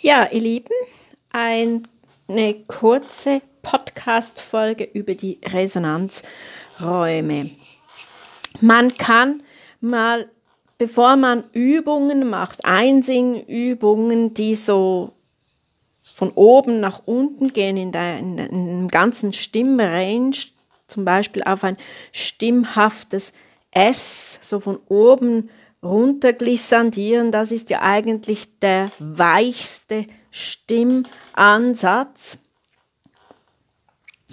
Ja, ihr Lieben, eine kurze Podcast-Folge über die Resonanzräume. Man kann mal, bevor man Übungen macht, Einsingübungen, die so von oben nach unten gehen in, der, ganzen Stimmrange, zum Beispiel auf ein stimmhaftes S, so von oben runterglissandieren, das ist ja eigentlich der weichste Stimmansatz.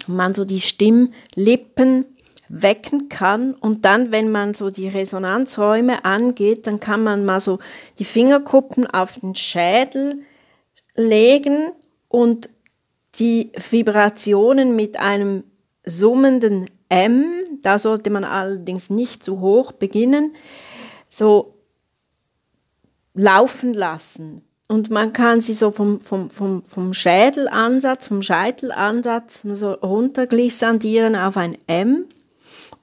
Man so die Stimmlippen wecken kann und dann, wenn man so die Resonanzräume angeht, dann kann man mal so die Fingerkuppen auf den Schädel legen und die Vibrationen mit einem summenden M, da sollte man allerdings nicht zu hoch beginnen, so laufen lassen. Und man kann sie so vom, vom, vom, vom Schädelansatz, vom Scheitelansatz so runterglissandieren auf ein M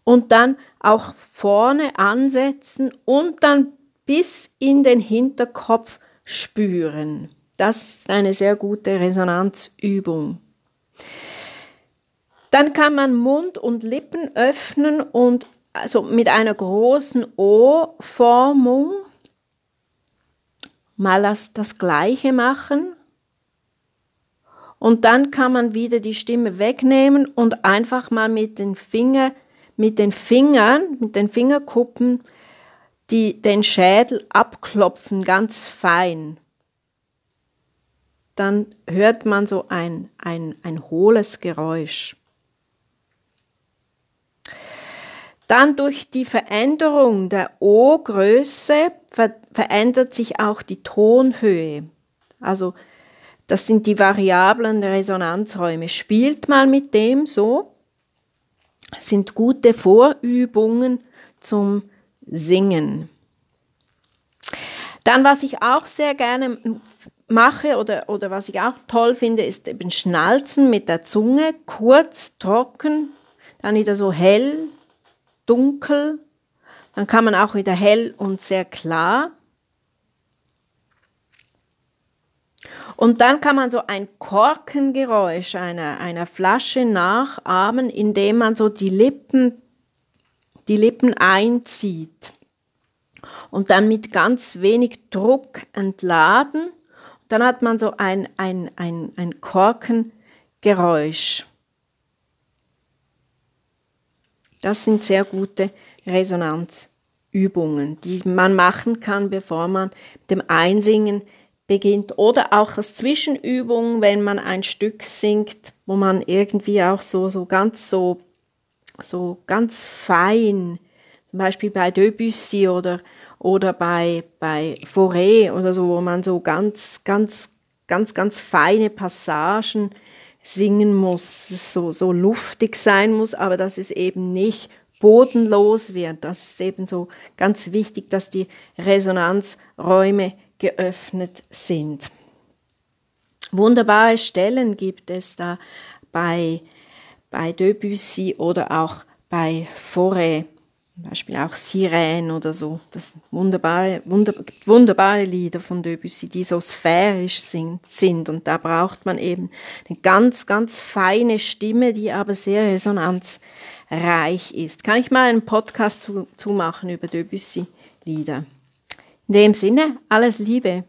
und dann auch vorne ansetzen und dann bis in den Hinterkopf spüren. Das ist eine sehr gute Resonanzübung. Dann kann man Mund und Lippen öffnen und also mit einer großen O-Formung mal das, das gleiche machen. Und dann kann man wieder die Stimme wegnehmen und einfach mal mit den Finger, mit den Fingern, mit den Fingerkuppen die, den Schädel abklopfen, ganz fein. Dann hört man so ein, ein, ein hohles Geräusch. Dann durch die Veränderung der O-Größe ver verändert sich auch die Tonhöhe. Also das sind die variablen Resonanzräume. Spielt mal mit dem so, sind gute Vorübungen zum Singen. Dann, was ich auch sehr gerne mache oder, oder was ich auch toll finde, ist eben Schnalzen mit der Zunge, kurz, trocken, dann wieder so hell, dunkel, dann kann man auch wieder hell und sehr klar. Und dann kann man so ein Korkengeräusch einer, einer Flasche nachahmen, indem man so die Lippen, die Lippen einzieht und dann mit ganz wenig Druck entladen. Dann hat man so ein, ein, ein, ein Korkengeräusch. Das sind sehr gute Resonanzübungen, die man machen kann, bevor man mit dem Einsingen beginnt. Oder auch als Zwischenübung, wenn man ein Stück singt, wo man irgendwie auch so, so ganz so, so ganz fein, zum Beispiel bei Debussy oder, oder bei, bei Fauré oder so, wo man so ganz, ganz, ganz, ganz feine Passagen singen muss, so, so luftig sein muss, aber dass es eben nicht bodenlos wird. Das ist eben so ganz wichtig, dass die Resonanzräume geöffnet sind. Wunderbare Stellen gibt es da bei, bei Debussy oder auch bei Fauré. Zum Beispiel auch Sirene oder so. Das sind wunderbare, wunder, wunderbare Lieder von Debussy, die so sphärisch sind, sind. Und da braucht man eben eine ganz, ganz feine Stimme, die aber sehr resonanzreich ist. Kann ich mal einen Podcast zu, zu machen über Debussy-Lieder? In dem Sinne, alles Liebe.